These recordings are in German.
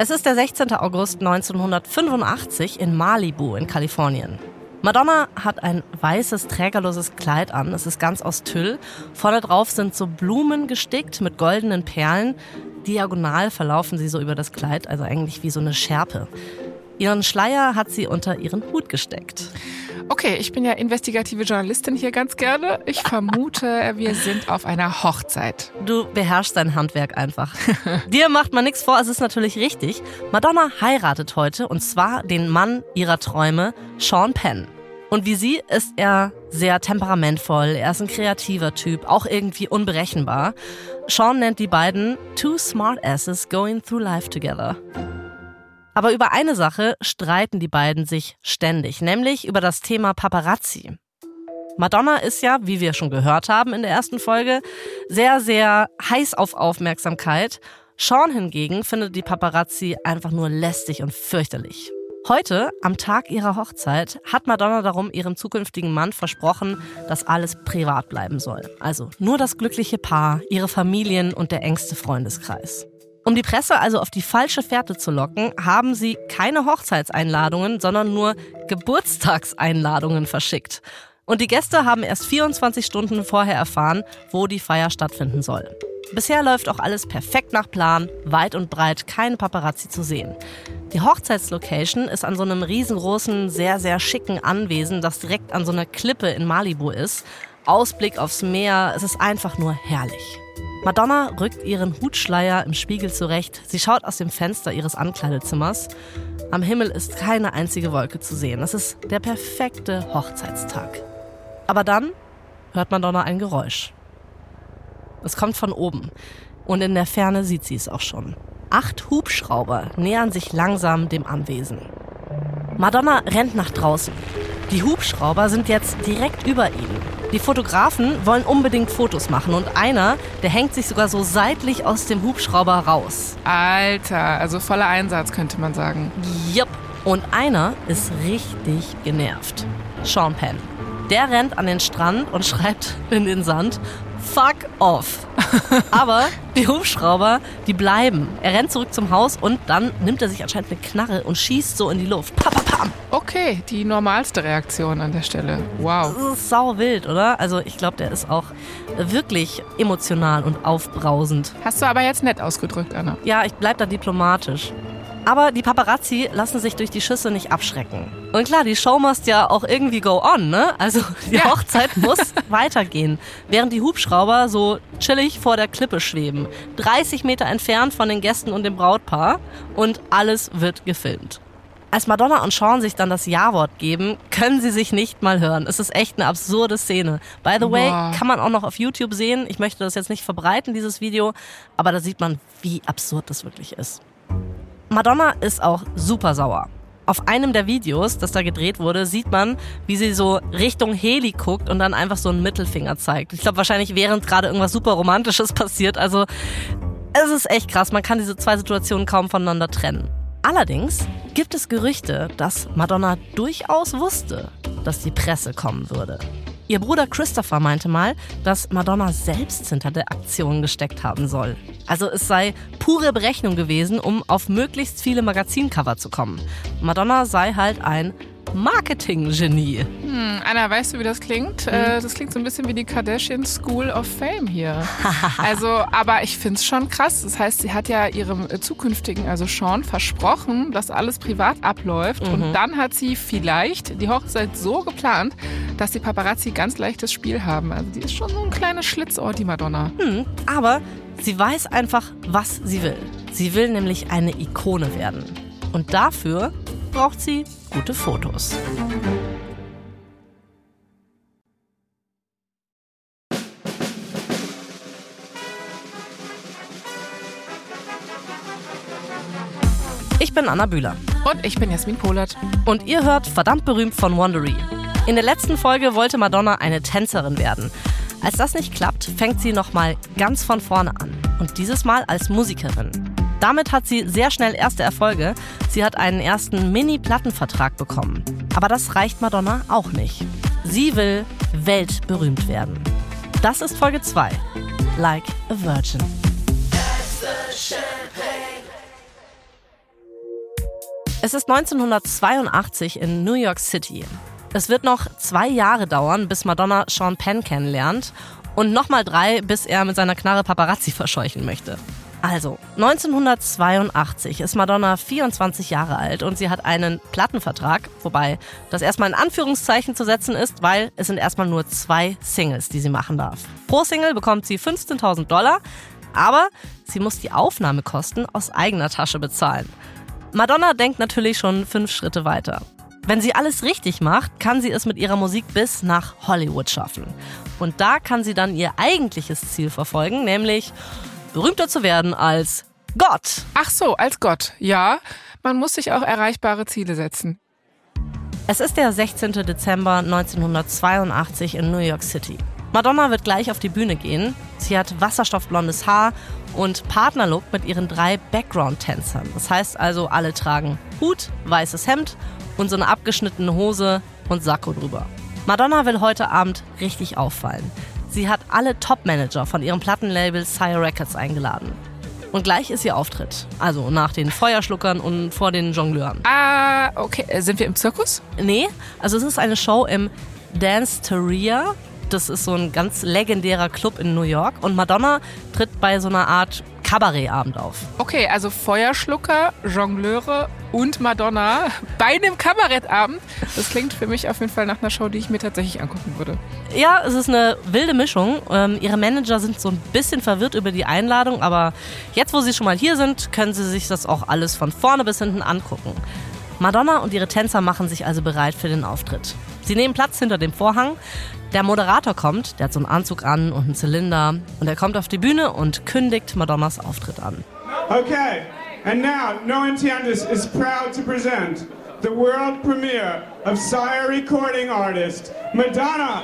Es ist der 16. August 1985 in Malibu in Kalifornien. Madonna hat ein weißes, trägerloses Kleid an. Es ist ganz aus Tüll. Vorne drauf sind so Blumen gestickt mit goldenen Perlen. Diagonal verlaufen sie so über das Kleid, also eigentlich wie so eine Schärpe. Ihren Schleier hat sie unter ihren Hut gesteckt. Okay, ich bin ja investigative Journalistin hier ganz gerne. Ich vermute, wir sind auf einer Hochzeit. Du beherrschst dein Handwerk einfach. Dir macht man nichts vor, es ist natürlich richtig. Madonna heiratet heute und zwar den Mann ihrer Träume, Sean Penn. Und wie sie ist er sehr temperamentvoll, er ist ein kreativer Typ, auch irgendwie unberechenbar. Sean nennt die beiden Two Smart Asses Going Through Life Together. Aber über eine Sache streiten die beiden sich ständig, nämlich über das Thema Paparazzi. Madonna ist ja, wie wir schon gehört haben in der ersten Folge, sehr, sehr heiß auf Aufmerksamkeit. Sean hingegen findet die Paparazzi einfach nur lästig und fürchterlich. Heute, am Tag ihrer Hochzeit, hat Madonna darum ihrem zukünftigen Mann versprochen, dass alles privat bleiben soll. Also nur das glückliche Paar, ihre Familien und der engste Freundeskreis. Um die Presse also auf die falsche Fährte zu locken, haben sie keine Hochzeitseinladungen, sondern nur Geburtstagseinladungen verschickt. Und die Gäste haben erst 24 Stunden vorher erfahren, wo die Feier stattfinden soll. Bisher läuft auch alles perfekt nach Plan, weit und breit keine Paparazzi zu sehen. Die Hochzeitslocation ist an so einem riesengroßen, sehr, sehr schicken Anwesen, das direkt an so einer Klippe in Malibu ist. Ausblick aufs Meer, es ist einfach nur herrlich. Madonna rückt ihren Hutschleier im Spiegel zurecht. Sie schaut aus dem Fenster ihres Ankleidezimmers. Am Himmel ist keine einzige Wolke zu sehen. Es ist der perfekte Hochzeitstag. Aber dann hört Madonna ein Geräusch. Es kommt von oben. Und in der Ferne sieht sie es auch schon. Acht Hubschrauber nähern sich langsam dem Anwesen. Madonna rennt nach draußen. Die Hubschrauber sind jetzt direkt über ihnen. Die Fotografen wollen unbedingt Fotos machen und einer, der hängt sich sogar so seitlich aus dem Hubschrauber raus. Alter, also voller Einsatz könnte man sagen. Jupp. Und einer ist richtig genervt. Sean Penn. Der rennt an den Strand und schreibt in den Sand, fuck off. Aber die Hubschrauber, die bleiben. Er rennt zurück zum Haus und dann nimmt er sich anscheinend eine Knarre und schießt so in die Luft. Pam, pam. Okay, die normalste Reaktion an der Stelle. Wow. Das ist sau wild, oder? Also ich glaube, der ist auch wirklich emotional und aufbrausend. Hast du aber jetzt nett ausgedrückt, Anna. Ja, ich bleib da diplomatisch. Aber die Paparazzi lassen sich durch die Schüsse nicht abschrecken. Und klar, die Show muss ja auch irgendwie go on, ne? Also die ja. Hochzeit muss weitergehen. Während die Hubschrauber so chillig vor der Klippe schweben. 30 Meter entfernt von den Gästen und dem Brautpaar. Und alles wird gefilmt. Als Madonna und Sean sich dann das Ja-Wort geben, können sie sich nicht mal hören. Es ist echt eine absurde Szene. By the way, Boah. kann man auch noch auf YouTube sehen. Ich möchte das jetzt nicht verbreiten, dieses Video, aber da sieht man, wie absurd das wirklich ist. Madonna ist auch super sauer. Auf einem der Videos, das da gedreht wurde, sieht man, wie sie so Richtung Heli guckt und dann einfach so einen Mittelfinger zeigt. Ich glaube wahrscheinlich während gerade irgendwas super Romantisches passiert. Also es ist echt krass. Man kann diese zwei Situationen kaum voneinander trennen. Allerdings gibt es Gerüchte, dass Madonna durchaus wusste, dass die Presse kommen würde. Ihr Bruder Christopher meinte mal, dass Madonna selbst hinter der Aktion gesteckt haben soll. Also es sei pure Berechnung gewesen, um auf möglichst viele Magazincover zu kommen. Madonna sei halt ein Marketing-Genie. Hm, Anna, weißt du, wie das klingt? Hm. Äh, das klingt so ein bisschen wie die Kardashian School of Fame hier. also, aber ich finde es schon krass. Das heißt, sie hat ja ihrem äh, zukünftigen, also Sean, versprochen, dass alles privat abläuft. Mhm. Und dann hat sie vielleicht die Hochzeit so geplant, dass die Paparazzi ganz leichtes Spiel haben. Also, die ist schon so ein kleines Schlitzohr, die Madonna. Hm, aber sie weiß einfach, was sie will. Sie will nämlich eine Ikone werden. Und dafür braucht sie gute Fotos. Ich bin Anna Bühler. Und ich bin Jasmin Polat. Und ihr hört verdammt berühmt von Wandery. In der letzten Folge wollte Madonna eine Tänzerin werden. Als das nicht klappt, fängt sie nochmal ganz von vorne an. Und dieses Mal als Musikerin. Damit hat sie sehr schnell erste Erfolge. Sie hat einen ersten Mini-Plattenvertrag bekommen. Aber das reicht Madonna auch nicht. Sie will weltberühmt werden. Das ist Folge 2. Like a Virgin. Es ist 1982 in New York City. Es wird noch zwei Jahre dauern, bis Madonna Sean Penn kennenlernt und nochmal drei, bis er mit seiner Knarre Paparazzi verscheuchen möchte. Also, 1982 ist Madonna 24 Jahre alt und sie hat einen Plattenvertrag, wobei das erstmal in Anführungszeichen zu setzen ist, weil es sind erstmal nur zwei Singles, die sie machen darf. Pro Single bekommt sie 15.000 Dollar, aber sie muss die Aufnahmekosten aus eigener Tasche bezahlen. Madonna denkt natürlich schon fünf Schritte weiter. Wenn sie alles richtig macht, kann sie es mit ihrer Musik bis nach Hollywood schaffen. Und da kann sie dann ihr eigentliches Ziel verfolgen, nämlich berühmter zu werden als Gott. Ach so, als Gott. Ja, man muss sich auch erreichbare Ziele setzen. Es ist der 16. Dezember 1982 in New York City. Madonna wird gleich auf die Bühne gehen. Sie hat wasserstoffblondes Haar und Partnerlook mit ihren drei Background-Tänzern. Das heißt also, alle tragen Hut, weißes Hemd und so eine abgeschnittene Hose und Sakko drüber. Madonna will heute Abend richtig auffallen. Sie hat alle Top-Manager von ihrem Plattenlabel Sire Records eingeladen. Und gleich ist ihr Auftritt. Also nach den Feuerschluckern und vor den Jongleuren. Ah, okay. Äh, sind wir im Zirkus? Nee, also es ist eine Show im Dance Teria das ist so ein ganz legendärer Club in New York. Und Madonna tritt bei so einer Art Kabarettabend auf. Okay, also Feuerschlucker, Jongleure und Madonna bei einem Kabarettabend. Das klingt für mich auf jeden Fall nach einer Show, die ich mir tatsächlich angucken würde. Ja, es ist eine wilde Mischung. Ähm, ihre Manager sind so ein bisschen verwirrt über die Einladung, aber jetzt, wo sie schon mal hier sind, können sie sich das auch alles von vorne bis hinten angucken. Madonna und ihre Tänzer machen sich also bereit für den Auftritt. Sie nehmen Platz hinter dem Vorhang. Der Moderator kommt, der hat so einen Anzug an und einen Zylinder und er kommt auf die Bühne und kündigt Madonnas Auftritt an. Okay, and now Noah Tiandis is proud to present the world premiere of Sire recording artist Madonna.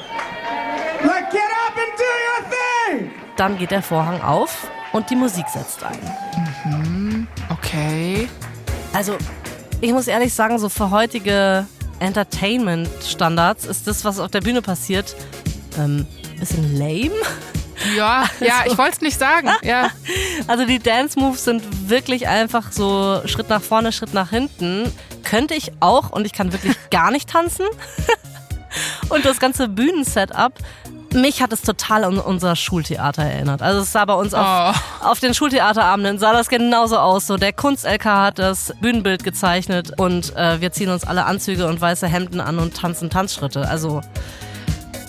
Like, get up and do your thing! Dann geht der Vorhang auf und die Musik setzt ein. Mhm, okay. Also, ich muss ehrlich sagen, so für heutige Entertainment-Standards ist das, was auf der Bühne passiert, ähm, ein bisschen lame. Ja, ja, also, ich wollte es nicht sagen. Ja. Also die Dance-Moves sind wirklich einfach so Schritt nach vorne, Schritt nach hinten. Könnte ich auch und ich kann wirklich gar nicht tanzen. Und das ganze Bühnensetup mich hat es total an unser Schultheater erinnert. Also es sah bei uns auf, oh. Auf den Schultheaterabenden sah das genauso aus. So der Kunst-LK hat das Bühnenbild gezeichnet und äh, wir ziehen uns alle Anzüge und weiße Hemden an und tanzen Tanzschritte. Also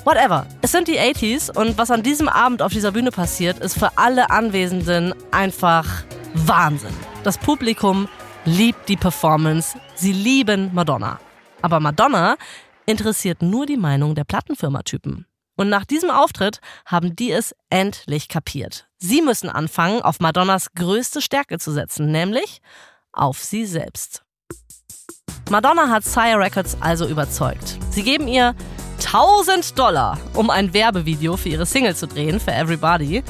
whatever. Es sind die 80s und was an diesem Abend auf dieser Bühne passiert, ist für alle Anwesenden einfach Wahnsinn. Das Publikum liebt die Performance. Sie lieben Madonna. Aber Madonna interessiert nur die Meinung der Plattenfirmatypen. Und nach diesem Auftritt haben die es endlich kapiert. Sie müssen anfangen, auf Madonnas größte Stärke zu setzen, nämlich auf sie selbst. Madonna hat Sire Records also überzeugt. Sie geben ihr 1000 Dollar, um ein Werbevideo für ihre Single zu drehen, für Everybody.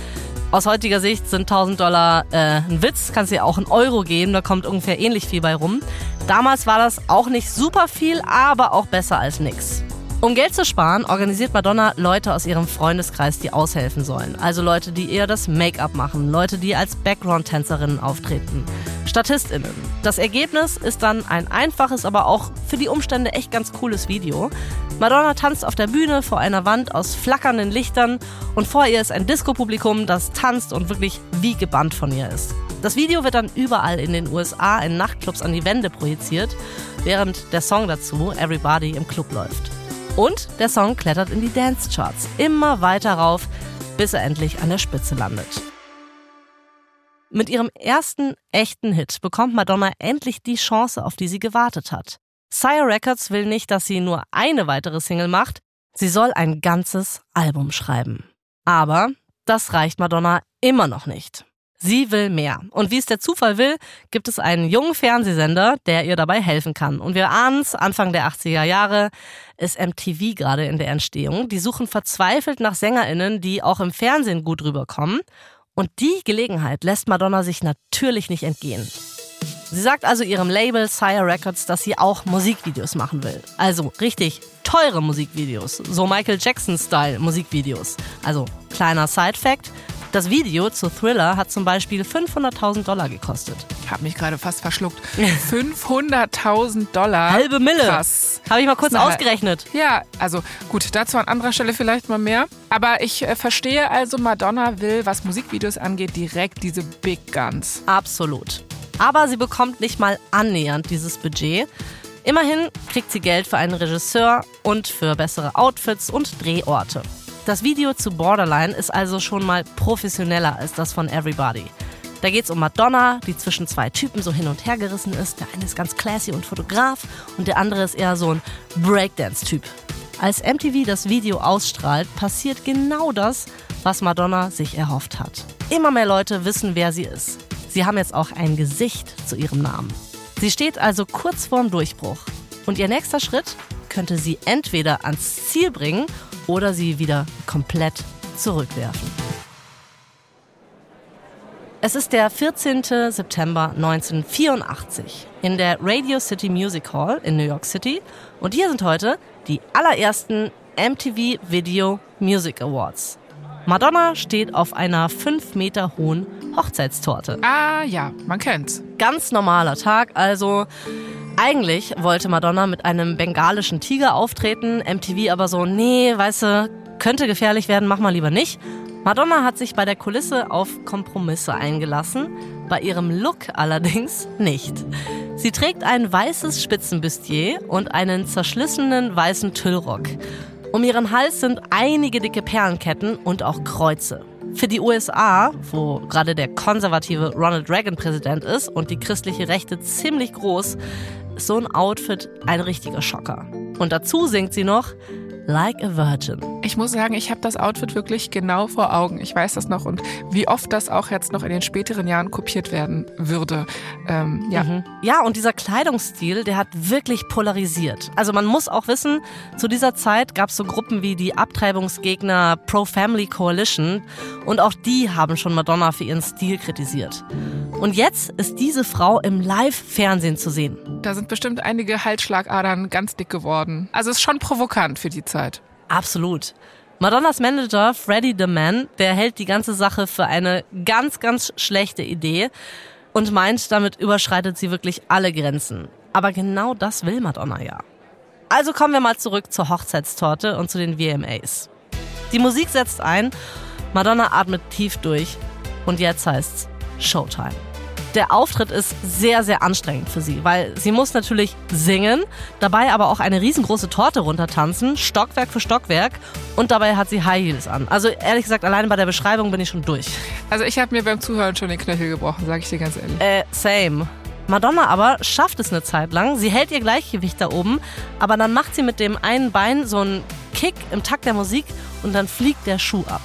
Aus heutiger Sicht sind 1000 Dollar äh, ein Witz, kannst ja auch einen Euro geben, da kommt ungefähr ähnlich viel bei rum. Damals war das auch nicht super viel, aber auch besser als nix. Um Geld zu sparen, organisiert Madonna Leute aus ihrem Freundeskreis, die aushelfen sollen. Also Leute, die eher das Make-up machen, Leute, die als Background-Tänzerinnen auftreten, StatistInnen. Das Ergebnis ist dann ein einfaches, aber auch für die Umstände echt ganz cooles Video. Madonna tanzt auf der Bühne vor einer Wand aus flackernden Lichtern und vor ihr ist ein Disco-Publikum, das tanzt und wirklich wie gebannt von ihr ist. Das Video wird dann überall in den USA in Nachtclubs an die Wände projiziert, während der Song dazu Everybody im Club läuft. Und der Song klettert in die Dance-Charts immer weiter rauf, bis er endlich an der Spitze landet. Mit ihrem ersten echten Hit bekommt Madonna endlich die Chance, auf die sie gewartet hat. Sire Records will nicht, dass sie nur eine weitere Single macht, sie soll ein ganzes Album schreiben. Aber das reicht Madonna immer noch nicht. Sie will mehr. Und wie es der Zufall will, gibt es einen jungen Fernsehsender, der ihr dabei helfen kann. Und wir ahnen es, Anfang der 80er Jahre ist MTV gerade in der Entstehung. Die suchen verzweifelt nach SängerInnen, die auch im Fernsehen gut rüberkommen. Und die Gelegenheit lässt Madonna sich natürlich nicht entgehen. Sie sagt also ihrem Label Sire Records, dass sie auch Musikvideos machen will. Also richtig teure Musikvideos, so Michael Jackson-Style Musikvideos. Also kleiner Side-Fact, Das Video zu Thriller hat zum Beispiel 500.000 Dollar gekostet. Ich habe mich gerade fast verschluckt. 500.000 Dollar. Halbe Mille. Krass. Habe ich mal kurz ausgerechnet. Ja, also gut, dazu an anderer Stelle vielleicht mal mehr. Aber ich äh, verstehe also, Madonna will, was Musikvideos angeht, direkt diese Big Guns. Absolut. Aber sie bekommt nicht mal annähernd dieses Budget. Immerhin kriegt sie Geld für einen Regisseur und für bessere Outfits und Drehorte. Das Video zu Borderline ist also schon mal professioneller als das von Everybody. Da geht's um Madonna, die zwischen zwei Typen so hin und her gerissen ist. Der eine ist ganz classy und Fotograf und der andere ist eher so ein Breakdance-Typ. Als MTV das Video ausstrahlt, passiert genau das, was Madonna sich erhofft hat. Immer mehr Leute wissen, wer sie ist. Sie haben jetzt auch ein Gesicht zu ihrem Namen. Sie steht also kurz vorm Durchbruch. Und ihr nächster Schritt könnte sie entweder ans Ziel bringen oder sie wieder komplett zurückwerfen. Es ist der 14. September 1984 in der Radio City Music Hall in New York City und hier sind heute die allerersten MTV Video Music Awards. Madonna steht auf einer 5 Meter hohen Hochzeitstorte. Ah ja, man kennt's. Ganz normaler Tag, also eigentlich wollte Madonna mit einem bengalischen Tiger auftreten, MTV aber so, nee, weißt du, könnte gefährlich werden, mach mal lieber nicht. Madonna hat sich bei der Kulisse auf Kompromisse eingelassen, bei ihrem Look allerdings nicht. Sie trägt ein weißes Spitzenbustier und einen zerschlissenen weißen Tüllrock. Um ihren Hals sind einige dicke Perlenketten und auch Kreuze. Für die USA, wo gerade der konservative Ronald Reagan Präsident ist und die christliche Rechte ziemlich groß, ist so ein Outfit ein richtiger Schocker. Und dazu singt sie noch Like a Virgin. Ich muss sagen, ich habe das Outfit wirklich genau vor Augen. Ich weiß das noch und wie oft das auch jetzt noch in den späteren Jahren kopiert werden würde. Ähm, ja. Mhm. Ja, und dieser Kleidungsstil, der hat wirklich polarisiert. Also man muss auch wissen, zu dieser Zeit gab es so Gruppen wie die Abtreibungsgegner Pro-Family Coalition und auch die haben schon Madonna für ihren Stil kritisiert. Und jetzt ist diese Frau im Live-Fernsehen zu sehen. Da sind bestimmt einige Halsschlagadern ganz dick geworden. Also ist schon provokant für die Zeit. Absolut. Madonnas Manager Freddy the Man, der hält die ganze Sache für eine ganz, ganz schlechte Idee und meint, damit überschreitet sie wirklich alle Grenzen. Aber genau das will Madonna ja. Also kommen wir mal zurück zur Hochzeitstorte und zu den VMAs. Die Musik setzt ein, Madonna atmet tief durch und jetzt heißt's Showtime. Der Auftritt ist sehr, sehr anstrengend für sie, weil sie muss natürlich singen, dabei aber auch eine riesengroße Torte runtertanzen, Stockwerk für Stockwerk und dabei hat sie High Heels an. Also ehrlich gesagt, allein bei der Beschreibung bin ich schon durch. Also ich habe mir beim Zuhören schon den Knöchel gebrochen, sage ich dir ganz ehrlich. Äh, same. Madonna aber schafft es eine Zeit lang. Sie hält ihr Gleichgewicht da oben, aber dann macht sie mit dem einen Bein so einen Kick im Takt der Musik und dann fliegt der Schuh ab.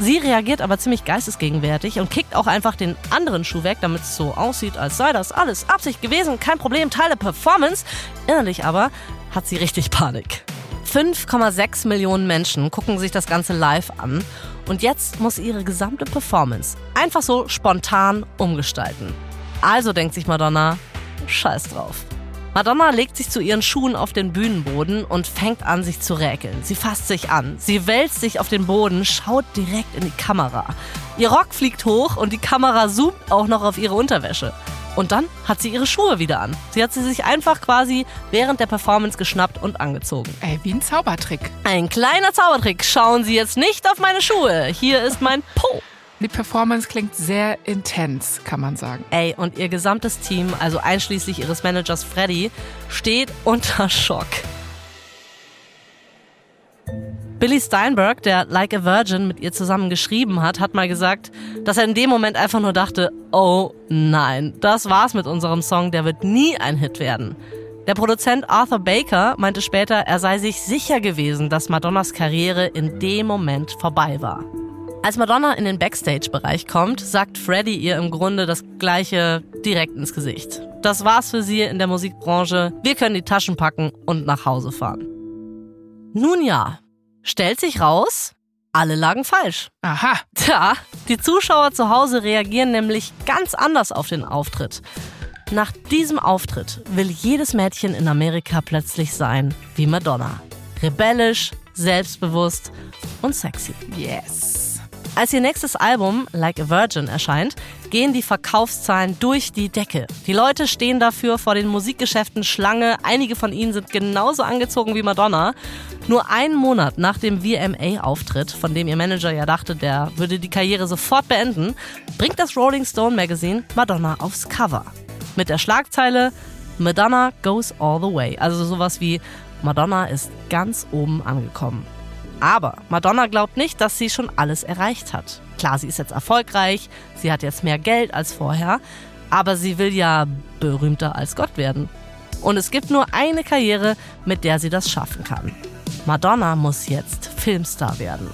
Sie reagiert aber ziemlich geistesgegenwärtig und kickt auch einfach den anderen Schuh weg, damit es so aussieht, als sei das alles Absicht gewesen, kein Problem, Teil der Performance. Innerlich aber hat sie richtig Panik. 5,6 Millionen Menschen gucken sich das Ganze live an und jetzt muss ihre gesamte Performance einfach so spontan umgestalten. Also denkt sich Madonna, scheiß drauf. Madonna legt sich zu ihren Schuhen auf den Bühnenboden und fängt an, sich zu räkeln. Sie fasst sich an. Sie wälzt sich auf den Boden, schaut direkt in die Kamera. Ihr Rock fliegt hoch und die Kamera zoomt auch noch auf ihre Unterwäsche. Und dann hat sie ihre Schuhe wieder an. Sie hat sie sich einfach quasi während der Performance geschnappt und angezogen. Ey, wie ein Zaubertrick. Ein kleiner Zaubertrick. Schauen Sie jetzt nicht auf meine Schuhe. Hier ist mein Po. Die Performance klingt sehr intens, kann man sagen. Ey, und ihr gesamtes Team, also einschließlich ihres Managers Freddy, steht unter Schock. Billy Steinberg, der Like a Virgin mit ihr zusammen geschrieben hat, hat mal gesagt, dass er in dem Moment einfach nur dachte, oh nein, das war's mit unserem Song, der wird nie ein Hit werden. Der Produzent Arthur Baker meinte später, er sei sich sicher gewesen, dass Madonnas Karriere in dem Moment vorbei war. Als Madonna in den Backstage-Bereich kommt, sagt Freddie ihr im Grunde das Gleiche direkt ins Gesicht. Das war's für sie in der Musikbranche. Wir können die Taschen packen und nach Hause fahren. Nun ja, stellt sich raus, alle lagen falsch. Aha. Tja, die Zuschauer zu Hause reagieren nämlich ganz anders auf den Auftritt. Nach diesem Auftritt will jedes Mädchen in Amerika plötzlich sein wie Madonna. Rebellisch, selbstbewusst und sexy. Yes. Als ihr nächstes Album Like a Virgin erscheint, gehen die Verkaufszahlen durch die Decke. Die Leute stehen dafür vor den Musikgeschäften Schlange. Einige von ihnen sind genauso angezogen wie Madonna. Nur einen Monat nach dem VMA-Auftritt, von dem ihr Manager ja dachte, der würde die Karriere sofort beenden, bringt das Rolling Stone Magazine Madonna aufs Cover. Mit der Schlagzeile Madonna goes all the way. Also sowas wie Madonna ist ganz oben angekommen. Aber Madonna glaubt nicht, dass sie schon alles erreicht hat. Klar, sie ist jetzt erfolgreich, sie hat jetzt mehr Geld als vorher, aber sie will ja berühmter als Gott werden. Und es gibt nur eine Karriere, mit der sie das schaffen kann. Madonna muss jetzt Filmstar werden.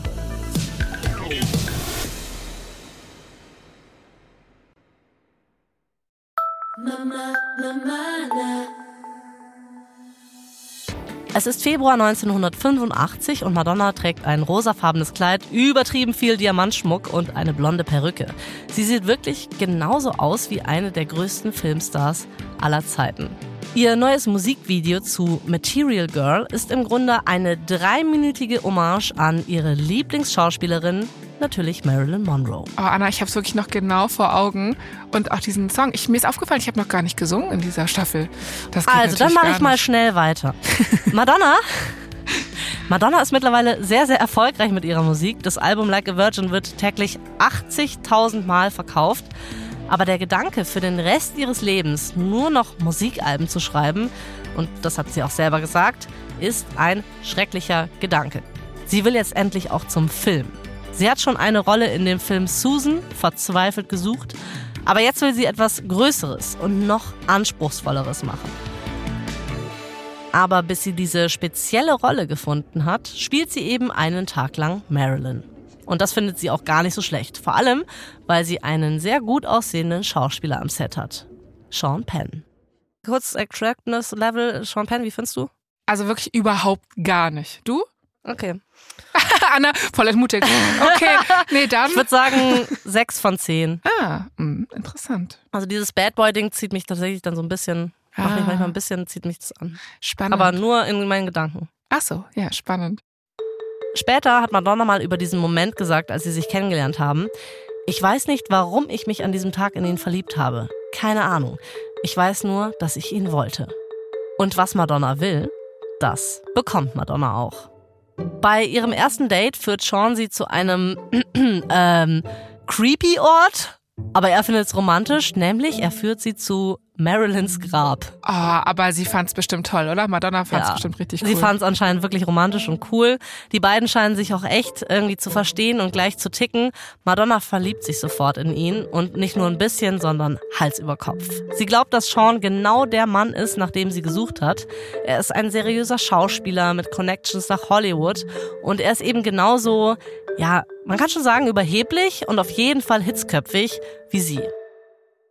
Es ist Februar 1985 und Madonna trägt ein rosafarbenes Kleid, übertrieben viel Diamantschmuck und eine blonde Perücke. Sie sieht wirklich genauso aus wie eine der größten Filmstars aller Zeiten. Ihr neues Musikvideo zu Material Girl ist im Grunde eine dreiminütige Hommage an ihre Lieblingsschauspielerin natürlich Marilyn Monroe. Oh, Anna, ich habe es wirklich noch genau vor Augen. Und auch diesen Song. Ich, mir ist aufgefallen, ich habe noch gar nicht gesungen in dieser Staffel. also, dann mache ich mal schnell weiter. Madonna. Madonna ist mittlerweile sehr, sehr erfolgreich mit ihrer Musik. Das Album Like a Virgin wird täglich 80.000 Mal verkauft. Aber der Gedanke, für den Rest ihres Lebens nur noch Musikalben zu schreiben, und das hat sie auch selber gesagt, ist ein schrecklicher Gedanke. Sie will jetzt endlich auch zum Film. Sie hat schon eine Rolle in dem Film Susan verzweifelt gesucht, aber jetzt will sie etwas Größeres und noch anspruchsvolleres machen. Aber bis sie diese spezielle Rolle gefunden hat, spielt sie eben einen Tag lang Marilyn. Und das findet sie auch gar nicht so schlecht. Vor allem, weil sie einen sehr gut aussehenden Schauspieler am Set hat. Sean Penn. Kurz Attractness Level, Sean Penn, wie findest du? Also wirklich überhaupt gar nicht. Du? Okay. Anna, voll entmutigt. Okay, nee, dann. Ich würde sagen sechs von zehn. Ah, mh, hm, interessant. Also dieses Bad Boy-Ding zieht mich tatsächlich dann so ein bisschen, ah. macht mich manchmal ein bisschen, zieht mich das an. Spannend. Aber nur in meinen Gedanken. Ach so, ja, spannend. Später hat Madonna mal über diesen Moment gesagt, als sie sich kennengelernt haben. Ich weiß nicht, warum ich mich an diesem Tag in ihn verliebt habe. Keine Ahnung. Ich weiß nur, dass ich ihn wollte. Und was Madonna will, das bekommt Madonna auch. Bei ihrem ersten Date führt Sean sie zu einem ähm, creepy Ort, aber er findet es romantisch, nämlich er führt sie zu Marilyns Grab. Oh, aber sie fand es bestimmt toll, oder? Madonna fand es ja, bestimmt richtig cool. Sie fand es anscheinend wirklich romantisch und cool. Die beiden scheinen sich auch echt irgendwie zu verstehen und gleich zu ticken. Madonna verliebt sich sofort in ihn und nicht nur ein bisschen, sondern Hals über Kopf. Sie glaubt, dass Sean genau der Mann ist, nach dem sie gesucht hat. Er ist ein seriöser Schauspieler mit Connections nach Hollywood und er ist eben genauso, ja, man kann schon sagen, überheblich und auf jeden Fall hitzköpfig wie sie.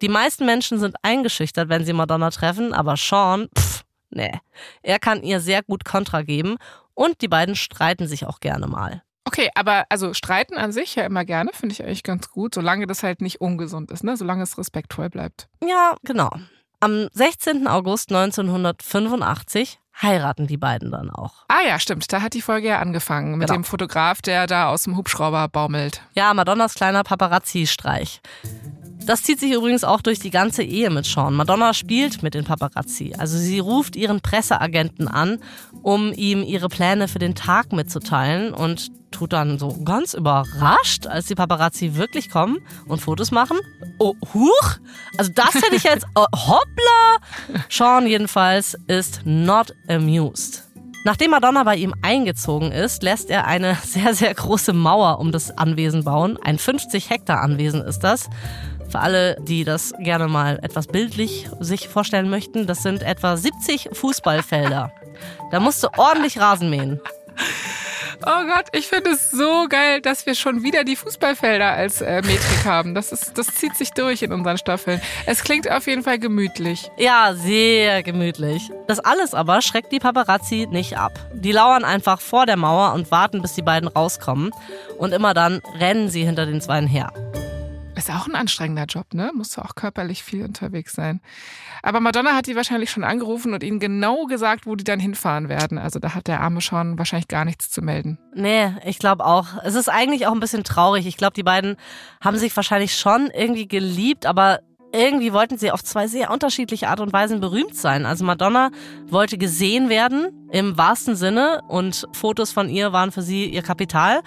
Die meisten Menschen sind eingeschüchtert, wenn sie Madonna treffen, aber Sean, pff, nee. Er kann ihr sehr gut Kontra geben und die beiden streiten sich auch gerne mal. Okay, aber also streiten an sich ja immer gerne, finde ich eigentlich ganz gut, solange das halt nicht ungesund ist, ne? Solange es respektvoll bleibt. Ja, genau. Am 16. August 1985 heiraten die beiden dann auch. Ah ja, stimmt. Da hat die Folge ja angefangen mit genau. dem Fotograf, der da aus dem Hubschrauber baumelt. Ja, Madonnas kleiner Paparazzi-Streich. Das zieht sich übrigens auch durch die ganze Ehe mit Sean. Madonna spielt mit den Paparazzi. Also sie ruft ihren Presseagenten an, um ihm ihre Pläne für den Tag mitzuteilen und tut dann so ganz überrascht, als die Paparazzi wirklich kommen und Fotos machen. Oh, huch! Also das hätte ich jetzt, oh, hoppla! Sean jedenfalls ist not amused. Nachdem Madonna bei ihm eingezogen ist, lässt er eine sehr, sehr große Mauer um das Anwesen bauen. Ein 50 Hektar Anwesen ist das. Für alle, die das gerne mal etwas bildlich sich vorstellen möchten, das sind etwa 70 Fußballfelder. Da musst du ordentlich Rasen mähen. Oh Gott, ich finde es so geil, dass wir schon wieder die Fußballfelder als äh, Metrik haben. Das, ist, das zieht sich durch in unseren Staffeln. Es klingt auf jeden Fall gemütlich. Ja, sehr gemütlich. Das alles aber schreckt die Paparazzi nicht ab. Die lauern einfach vor der Mauer und warten, bis die beiden rauskommen. Und immer dann rennen sie hinter den Zweien her. Ist auch ein anstrengender Job, ne? Musst du auch körperlich viel unterwegs sein. Aber Madonna hat die wahrscheinlich schon angerufen und ihnen genau gesagt, wo die dann hinfahren werden. Also da hat der arme Sean wahrscheinlich gar nichts zu melden. Nee, ich glaube auch. Es ist eigentlich auch ein bisschen traurig. Ich glaube, die beiden haben sich wahrscheinlich schon irgendwie geliebt, aber irgendwie wollten sie auf zwei sehr unterschiedliche Art und Weisen berühmt sein. Also Madonna wollte gesehen werden im wahrsten Sinne und Fotos von ihr waren für sie ihr Kapital.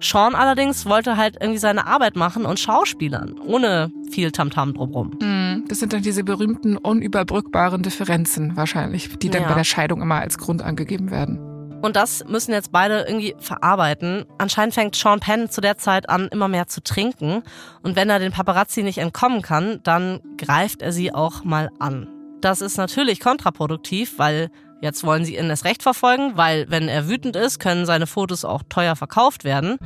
Sean allerdings wollte halt irgendwie seine Arbeit machen und Schauspielern, ohne viel Tamtam drumherum. Hm, das sind dann diese berühmten unüberbrückbaren Differenzen wahrscheinlich, die dann ja. bei der Scheidung immer als Grund angegeben werden. Und das müssen jetzt beide irgendwie verarbeiten. Anscheinend fängt Sean Penn zu der Zeit an, immer mehr zu trinken. Und wenn er den Paparazzi nicht entkommen kann, dann greift er sie auch mal an. Das ist natürlich kontraproduktiv, weil jetzt wollen sie ihn das Recht verfolgen, weil wenn er wütend ist, können seine Fotos auch teuer verkauft werden.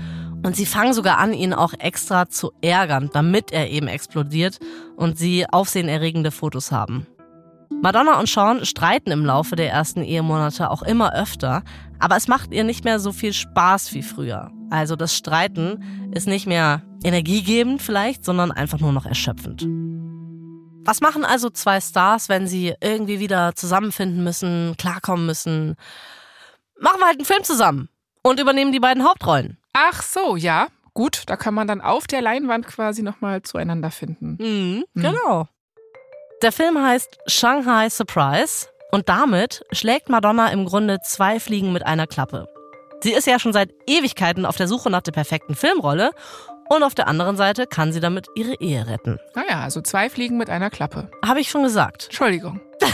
Und sie fangen sogar an, ihn auch extra zu ärgern, damit er eben explodiert und sie aufsehenerregende Fotos haben. Madonna und Sean streiten im Laufe der ersten Ehemonate auch immer öfter, aber es macht ihr nicht mehr so viel Spaß wie früher. Also das Streiten ist nicht mehr energiegebend vielleicht, sondern einfach nur noch erschöpfend. Was machen also zwei Stars, wenn sie irgendwie wieder zusammenfinden müssen, klarkommen müssen? Machen wir halt einen Film zusammen und übernehmen die beiden Hauptrollen. Ach so, ja. Gut, da kann man dann auf der Leinwand quasi nochmal zueinander finden. Mhm, mhm. Genau. Der Film heißt Shanghai Surprise und damit schlägt Madonna im Grunde zwei Fliegen mit einer Klappe. Sie ist ja schon seit Ewigkeiten auf der Suche nach der perfekten Filmrolle und auf der anderen Seite kann sie damit ihre Ehe retten. Naja, also zwei Fliegen mit einer Klappe. Habe ich schon gesagt. Entschuldigung.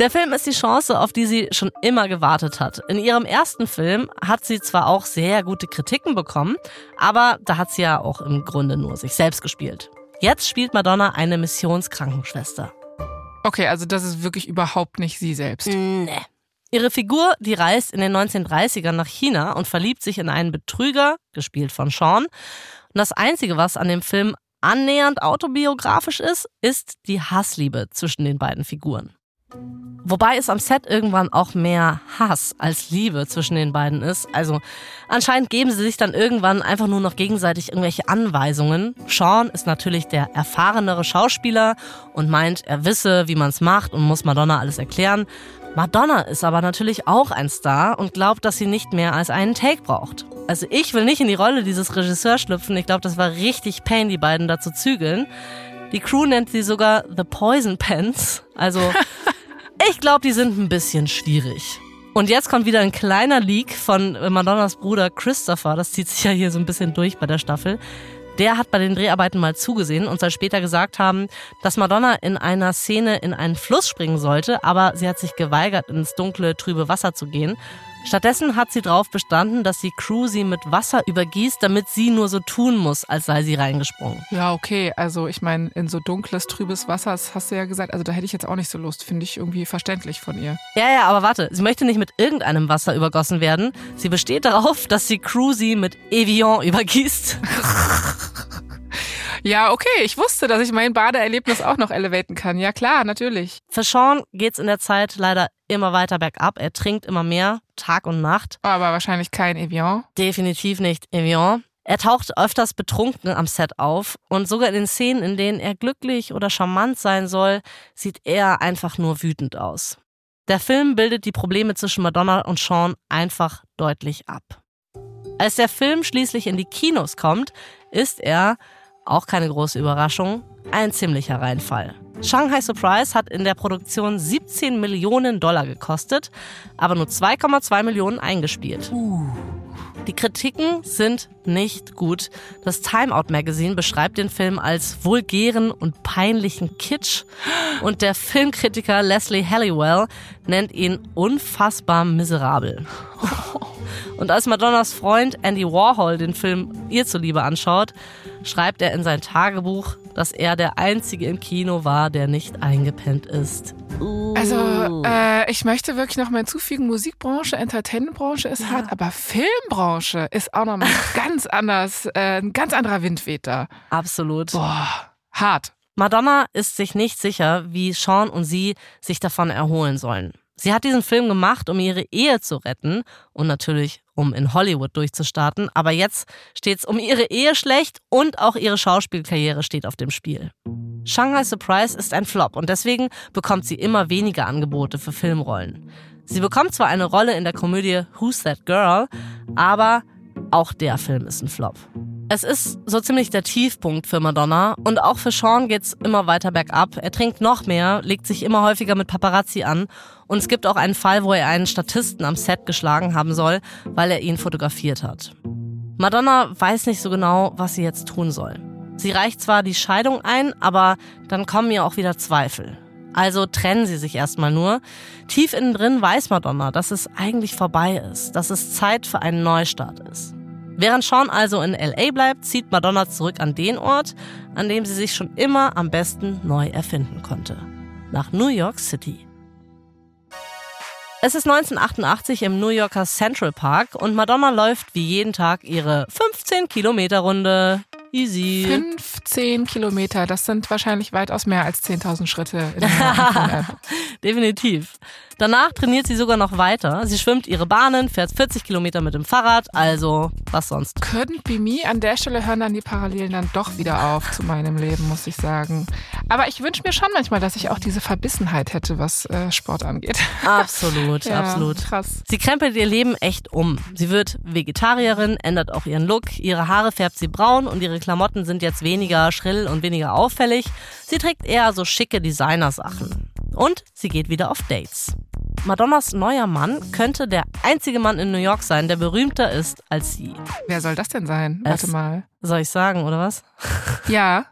Der Film ist die Chance, auf die sie schon immer gewartet hat. In ihrem ersten Film hat sie zwar auch sehr gute Kritiken bekommen, aber da hat sie ja auch im Grunde nur sich selbst gespielt. Jetzt spielt Madonna eine Missionskrankenschwester. Okay, also das ist wirklich überhaupt nicht sie selbst. Nee. Ihre Figur, die reist in den 1930ern nach China und verliebt sich in einen Betrüger, gespielt von Sean. Und das Einzige, was an dem Film annähernd autobiografisch ist, ist die Hassliebe zwischen den beiden Figuren. Wobei es am Set irgendwann auch mehr Hass als Liebe zwischen den beiden ist. Also anscheinend geben sie sich dann irgendwann einfach nur noch gegenseitig irgendwelche Anweisungen. Sean ist natürlich der erfahrenere Schauspieler und meint, er wisse, wie man es macht und muss Madonna alles erklären. Madonna ist aber natürlich auch ein Star und glaubt, dass sie nicht mehr als einen Take braucht. Also ich will nicht in die Rolle dieses Regisseurs schlüpfen. Ich glaube, das war richtig Pain, die beiden da zu zügeln. Die Crew nennt sie sogar The Poison Pens. Also Ich glaube, die sind ein bisschen schwierig. Und jetzt kommt wieder ein kleiner Leak von Madonnas Bruder Christopher. Das zieht sich ja hier so ein bisschen durch bei der Staffel. Der hat bei den Dreharbeiten mal zugesehen und soll später gesagt haben, dass Madonna in einer Szene in einen Fluss springen sollte, aber sie hat sich geweigert, ins dunkle, trübe Wasser zu gehen. Stattdessen hat sie darauf bestanden, dass die Crew sie mit Wasser übergießt, damit sie nur so tun muss, als sei sie reingesprungen. Ja, okay. Also ich meine, in so dunkles, trübes Wasser, das hast du ja gesagt, also da hätte ich jetzt auch nicht so Lust. Finde ich irgendwie verständlich von ihr. Ja, ja, aber warte. Sie möchte nicht mit irgendeinem Wasser übergossen werden. Sie besteht darauf, dass die Crew sie mit Evian übergießt. Ja, okay, ich wusste, dass ich mein Badeerlebnis auch noch elevaten kann. Ja, klar, natürlich. Für Sean geht's in der Zeit leider immer weiter bergab. Er trinkt immer mehr, Tag und Nacht. Aber wahrscheinlich kein Evian. Definitiv nicht Evian. Er taucht öfters betrunken am Set auf und sogar in den Szenen, in denen er glücklich oder charmant sein soll, sieht er einfach nur wütend aus. Der Film bildet die Probleme zwischen Madonna und Sean einfach deutlich ab. Als der Film schließlich in die Kinos kommt, ist er auch keine große Überraschung, ein ziemlicher Reinfall. Shanghai Surprise hat in der Produktion 17 Millionen Dollar gekostet, aber nur 2,2 Millionen eingespielt. Die Kritiken sind nicht gut. Das Time Out Magazine beschreibt den Film als vulgären und peinlichen Kitsch und der Filmkritiker Leslie Halliwell nennt ihn unfassbar miserabel. Und als Madonnas Freund Andy Warhol den Film ihr zuliebe anschaut, schreibt er in sein Tagebuch, dass er der Einzige im Kino war, der nicht eingepennt ist. Uh. Also, äh, ich möchte wirklich noch mal hinzufügen, Musikbranche, Entertainmentbranche ist ja. hart, aber Filmbranche ist auch noch mal ganz anders, äh, ein ganz anderer Wind weht da. Absolut. Boah, hart. Madonna ist sich nicht sicher, wie Sean und sie sich davon erholen sollen. Sie hat diesen Film gemacht, um ihre Ehe zu retten und natürlich um in Hollywood durchzustarten. Aber jetzt steht es um ihre Ehe schlecht und auch ihre Schauspielkarriere steht auf dem Spiel. Shanghai Surprise ist ein Flop und deswegen bekommt sie immer weniger Angebote für Filmrollen. Sie bekommt zwar eine Rolle in der Komödie Who's That Girl, aber auch der Film ist ein Flop. Es ist so ziemlich der Tiefpunkt für Madonna und auch für Sean geht's immer weiter bergab. Er trinkt noch mehr, legt sich immer häufiger mit Paparazzi an und es gibt auch einen Fall, wo er einen Statisten am Set geschlagen haben soll, weil er ihn fotografiert hat. Madonna weiß nicht so genau, was sie jetzt tun soll. Sie reicht zwar die Scheidung ein, aber dann kommen ihr auch wieder Zweifel. Also trennen sie sich erstmal nur. Tief innen drin weiß Madonna, dass es eigentlich vorbei ist, dass es Zeit für einen Neustart ist. Während Sean also in LA bleibt, zieht Madonna zurück an den Ort, an dem sie sich schon immer am besten neu erfinden konnte. Nach New York City. Es ist 1988 im New Yorker Central Park und Madonna läuft wie jeden Tag ihre 15 Kilometer Runde. Easy. 15 Kilometer, das sind wahrscheinlich weitaus mehr als 10.000 Schritte. In Definitiv. Danach trainiert sie sogar noch weiter. Sie schwimmt ihre Bahnen, fährt 40 Kilometer mit dem Fahrrad, also was sonst. Couldn't be me. An der Stelle hören dann die Parallelen dann doch wieder auf zu meinem Leben, muss ich sagen. Aber ich wünsche mir schon manchmal, dass ich auch diese Verbissenheit hätte, was äh, Sport angeht. Absolut, ja, absolut. Krass. Sie krempelt ihr Leben echt um. Sie wird Vegetarierin, ändert auch ihren Look, ihre Haare färbt sie braun und ihre Klamotten sind jetzt weniger schrill und weniger auffällig. Sie trägt eher so schicke Designersachen. Und sie geht wieder auf Dates. Madonnas neuer Mann könnte der einzige Mann in New York sein, der berühmter ist als sie. Wer soll das denn sein? Es- Warte mal. Soll ich sagen, oder was? Ja.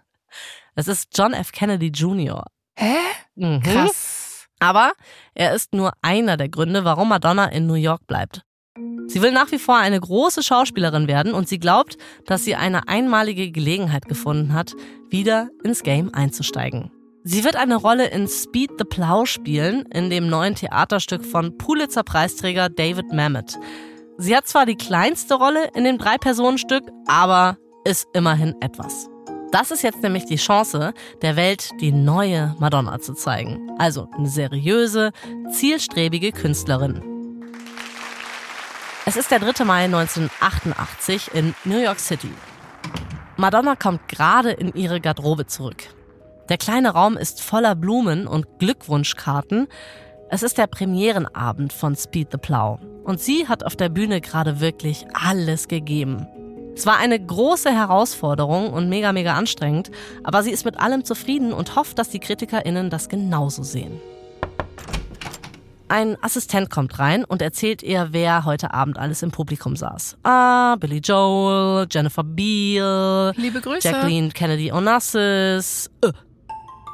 Es ist John F. Kennedy Jr. Hä? Mhm. Krass. Aber er ist nur einer der Gründe, warum Madonna in New York bleibt. Sie will nach wie vor eine große Schauspielerin werden und sie glaubt, dass sie eine einmalige Gelegenheit gefunden hat, wieder ins Game einzusteigen. Sie wird eine Rolle in Speed the Plow spielen, in dem neuen Theaterstück von Pulitzer-Preisträger David Mamet. Sie hat zwar die kleinste Rolle in dem Drei-Personen-Stück, aber ist immerhin etwas. Das ist jetzt nämlich die Chance, der Welt die neue Madonna zu zeigen. Also eine seriöse, zielstrebige Künstlerin. Es ist der 3. Mai 1988 in New York City. Madonna kommt gerade in ihre Garderobe zurück. Der kleine Raum ist voller Blumen und Glückwunschkarten. Es ist der Premierenabend von Speed the Plow. Und sie hat auf der Bühne gerade wirklich alles gegeben. Es war eine große Herausforderung und mega, mega anstrengend, aber sie ist mit allem zufrieden und hofft, dass die KritikerInnen das genauso sehen. Ein Assistent kommt rein und erzählt ihr, wer heute Abend alles im Publikum saß. Ah, Billy Joel, Jennifer Beal, Liebe Grüße. Jacqueline Kennedy Onassis. Äh.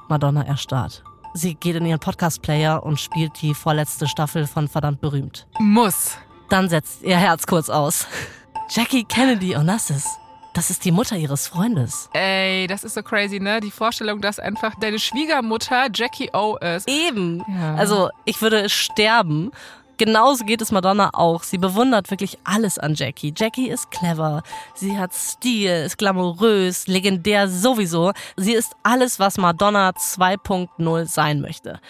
Madonna erstarrt. Sie geht in ihren Podcast-Player und spielt die vorletzte Staffel von Verdammt berühmt. Muss. Dann setzt ihr Herz kurz aus. Jackie Kennedy Onassis. Das ist die Mutter ihres Freundes. Ey, das ist so crazy, ne? Die Vorstellung, dass einfach deine Schwiegermutter Jackie O ist. Eben. Ja. Also, ich würde sterben. Genauso geht es Madonna auch. Sie bewundert wirklich alles an Jackie. Jackie ist clever, sie hat Stil, ist glamourös, legendär sowieso. Sie ist alles, was Madonna 2.0 sein möchte.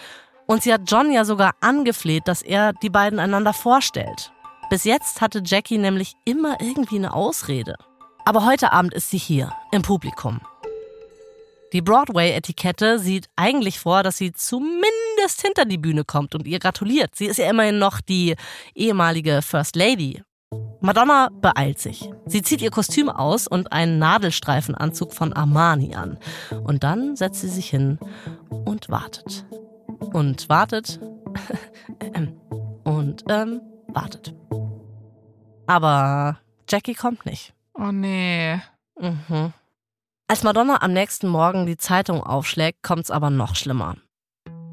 Und sie hat John ja sogar angefleht, dass er die beiden einander vorstellt. Bis jetzt hatte Jackie nämlich immer irgendwie eine Ausrede. Aber heute Abend ist sie hier, im Publikum. Die Broadway-Etikette sieht eigentlich vor, dass sie zumindest hinter die Bühne kommt und ihr gratuliert. Sie ist ja immerhin noch die ehemalige First Lady. Madonna beeilt sich. Sie zieht ihr Kostüm aus und einen Nadelstreifenanzug von Armani an. Und dann setzt sie sich hin und wartet. Und wartet. und ähm, wartet. Aber Jackie kommt nicht. Oh nee. Mhm. Als Madonna am nächsten Morgen die Zeitung aufschlägt, kommt's aber noch schlimmer.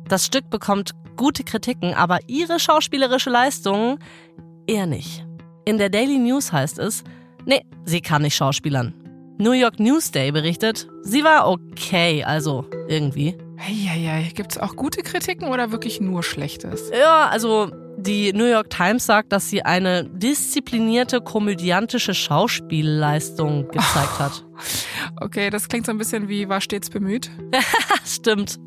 Das Stück bekommt gute Kritiken, aber ihre schauspielerische Leistung eher nicht. In der Daily News heißt es, nee, sie kann nicht schauspielern. New York Newsday berichtet, sie war okay, also irgendwie. Eieiei, gibt's auch gute Kritiken oder wirklich nur Schlechtes? Ja, also die New York Times sagt, dass sie eine disziplinierte komödiantische Schauspielleistung gezeigt hat. Okay, das klingt so ein bisschen wie war stets bemüht. Stimmt.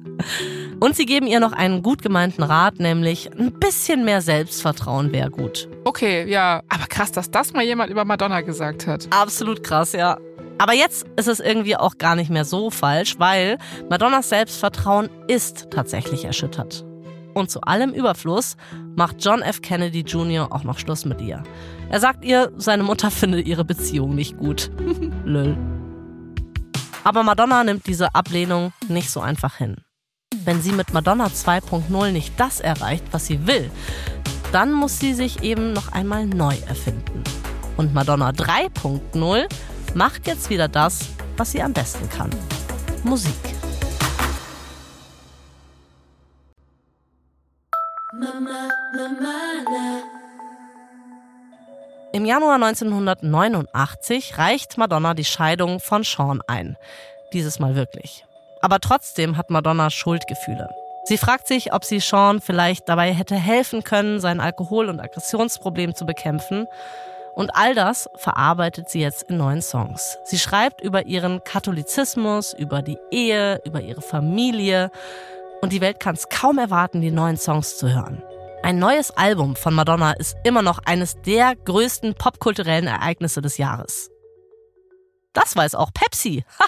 Und sie geben ihr noch einen gut gemeinten Rat, nämlich ein bisschen mehr Selbstvertrauen wäre gut. Okay, ja. Aber krass, dass das mal jemand über Madonna gesagt hat. Absolut krass, ja. Aber jetzt ist es irgendwie auch gar nicht mehr so falsch, weil Madonnas Selbstvertrauen ist tatsächlich erschüttert. Und zu allem Überfluss macht John F. Kennedy Jr. auch noch Schluss mit ihr. Er sagt ihr, seine Mutter findet ihre Beziehung nicht gut. Lül. Aber Madonna nimmt diese Ablehnung nicht so einfach hin. Wenn sie mit Madonna 2.0 nicht das erreicht, was sie will, dann muss sie sich eben noch einmal neu erfinden. Und Madonna 3.0 macht jetzt wieder das, was sie am besten kann. Musik. Im Januar 1989 reicht Madonna die Scheidung von Sean ein. Dieses Mal wirklich. Aber trotzdem hat Madonna Schuldgefühle. Sie fragt sich, ob sie Sean vielleicht dabei hätte helfen können, sein Alkohol- und Aggressionsproblem zu bekämpfen. Und all das verarbeitet sie jetzt in neuen Songs. Sie schreibt über ihren Katholizismus, über die Ehe, über ihre Familie. Und die Welt kann es kaum erwarten, die neuen Songs zu hören. Ein neues Album von Madonna ist immer noch eines der größten popkulturellen Ereignisse des Jahres. Das weiß auch Pepsi. Ha!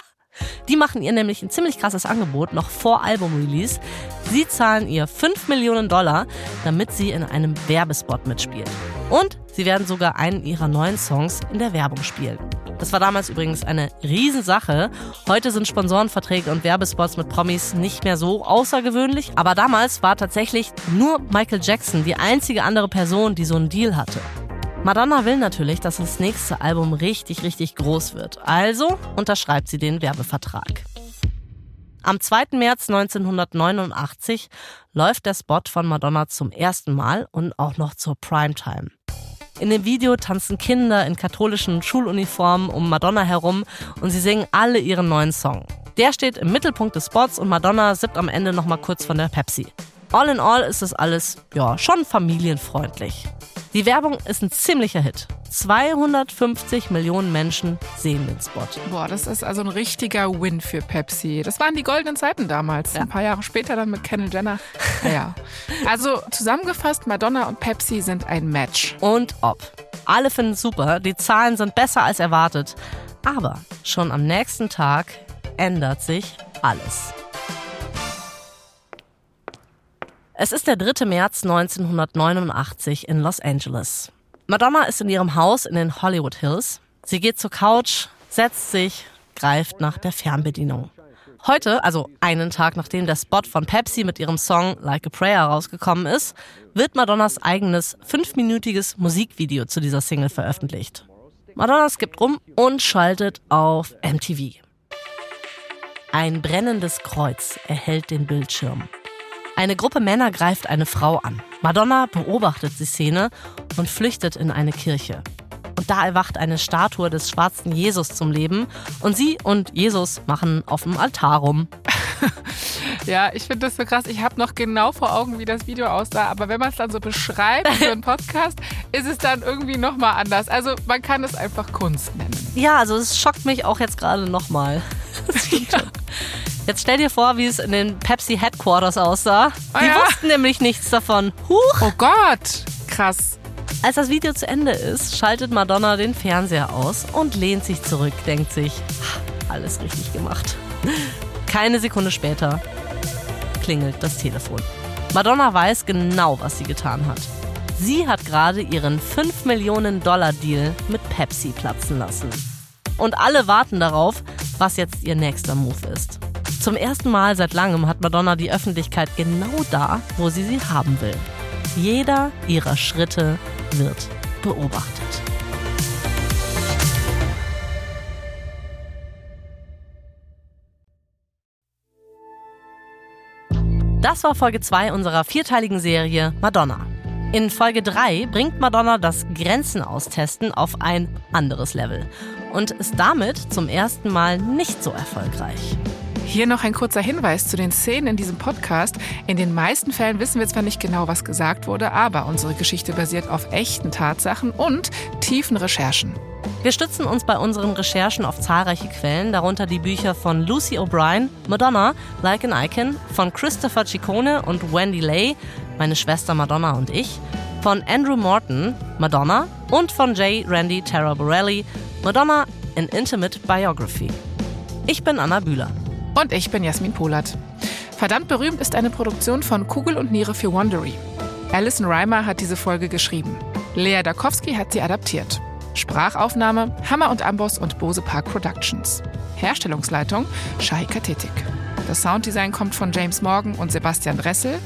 Die machen ihr nämlich ein ziemlich krasses Angebot noch vor Album-Release. Sie zahlen ihr 5 Millionen Dollar, damit sie in einem Werbespot mitspielt. Und sie werden sogar einen ihrer neuen Songs in der Werbung spielen. Das war damals übrigens eine Riesensache. Heute sind Sponsorenverträge und Werbespots mit Promis nicht mehr so außergewöhnlich. Aber damals war tatsächlich nur Michael Jackson die einzige andere Person, die so einen Deal hatte. Madonna will natürlich, dass das nächste Album richtig, richtig groß wird. Also unterschreibt sie den Werbevertrag. Am 2. März 1989 läuft der Spot von Madonna zum ersten Mal und auch noch zur Primetime. In dem Video tanzen Kinder in katholischen Schuluniformen um Madonna herum und sie singen alle ihren neuen Song. Der steht im Mittelpunkt des Spots und Madonna sippt am Ende nochmal kurz von der Pepsi. All in all ist es alles, ja, schon familienfreundlich. Die Werbung ist ein ziemlicher Hit. 250 Millionen Menschen sehen den Spot. Boah, das ist also ein richtiger Win für Pepsi. Das waren die goldenen Zeiten damals. Ja. Ein paar Jahre später dann mit Kendall Jenner. Naja. Also zusammengefasst, Madonna und Pepsi sind ein Match. Und ob. Alle finden es super, die Zahlen sind besser als erwartet. Aber schon am nächsten Tag ändert sich alles. Es ist der 3. März 1989 in Los Angeles. Madonna ist in ihrem Haus in den Hollywood Hills. Sie geht zur Couch, setzt sich, greift nach der Fernbedienung. Heute, also einen Tag nachdem der Spot von Pepsi mit ihrem Song Like a Prayer rausgekommen ist, wird Madonnas eigenes fünfminütiges Musikvideo zu dieser Single veröffentlicht. Madonna skippt rum und schaltet auf MTV. Ein brennendes Kreuz erhält den Bildschirm. Eine Gruppe Männer greift eine Frau an. Madonna beobachtet die Szene und flüchtet in eine Kirche. Und da erwacht eine Statue des schwarzen Jesus zum Leben und sie und Jesus machen auf dem Altar rum. Ja, ich finde das so krass. Ich habe noch genau vor Augen, wie das Video aussah. Aber wenn man es dann so beschreibt für einen Podcast, ist es dann irgendwie nochmal anders. Also man kann es einfach Kunst nennen. Ja, also es schockt mich auch jetzt gerade nochmal. Ja. Jetzt stell dir vor, wie es in den Pepsi Headquarters aussah. Oh, Die ja. wussten nämlich nichts davon. Huch! Oh Gott! Krass. Als das Video zu Ende ist, schaltet Madonna den Fernseher aus und lehnt sich zurück, denkt sich, alles richtig gemacht. Keine Sekunde später klingelt das Telefon. Madonna weiß genau, was sie getan hat. Sie hat gerade ihren 5 Millionen Dollar Deal mit Pepsi platzen lassen. Und alle warten darauf, was jetzt ihr nächster Move ist. Zum ersten Mal seit langem hat Madonna die Öffentlichkeit genau da, wo sie sie haben will. Jeder ihrer Schritte wird beobachtet. Das war Folge 2 unserer vierteiligen Serie Madonna. In Folge 3 bringt Madonna das Grenzen austesten auf ein anderes Level und ist damit zum ersten Mal nicht so erfolgreich. Hier noch ein kurzer Hinweis zu den Szenen in diesem Podcast. In den meisten Fällen wissen wir zwar nicht genau, was gesagt wurde, aber unsere Geschichte basiert auf echten Tatsachen und tiefen Recherchen. Wir stützen uns bei unseren Recherchen auf zahlreiche Quellen, darunter die Bücher von Lucy O'Brien, Madonna, Like an Icon, von Christopher Ciccone und Wendy Lay, meine Schwester Madonna und ich, von Andrew Morton, Madonna und von J. Randy Tara Borelli, Madonna, an Intimate Biography. Ich bin Anna Bühler. Und ich bin Jasmin Polat. Verdammt berühmt ist eine Produktion von Kugel und Niere für Wondery. Alison Reimer hat diese Folge geschrieben. Lea Dakowski hat sie adaptiert. Sprachaufnahme Hammer und Amboss und Bose Park Productions. Herstellungsleitung Shahika Tetik. Das Sounddesign kommt von James Morgan und Sebastian Dressel.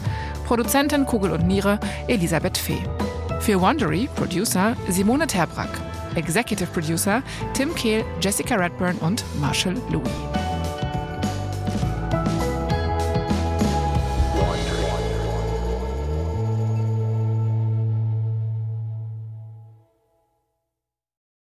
Produzentin Kugel und Niere Elisabeth Fee. Für Wondery Producer Simone Terbrack. Executive Producer Tim Kehl, Jessica Redburn und Marshall Louis.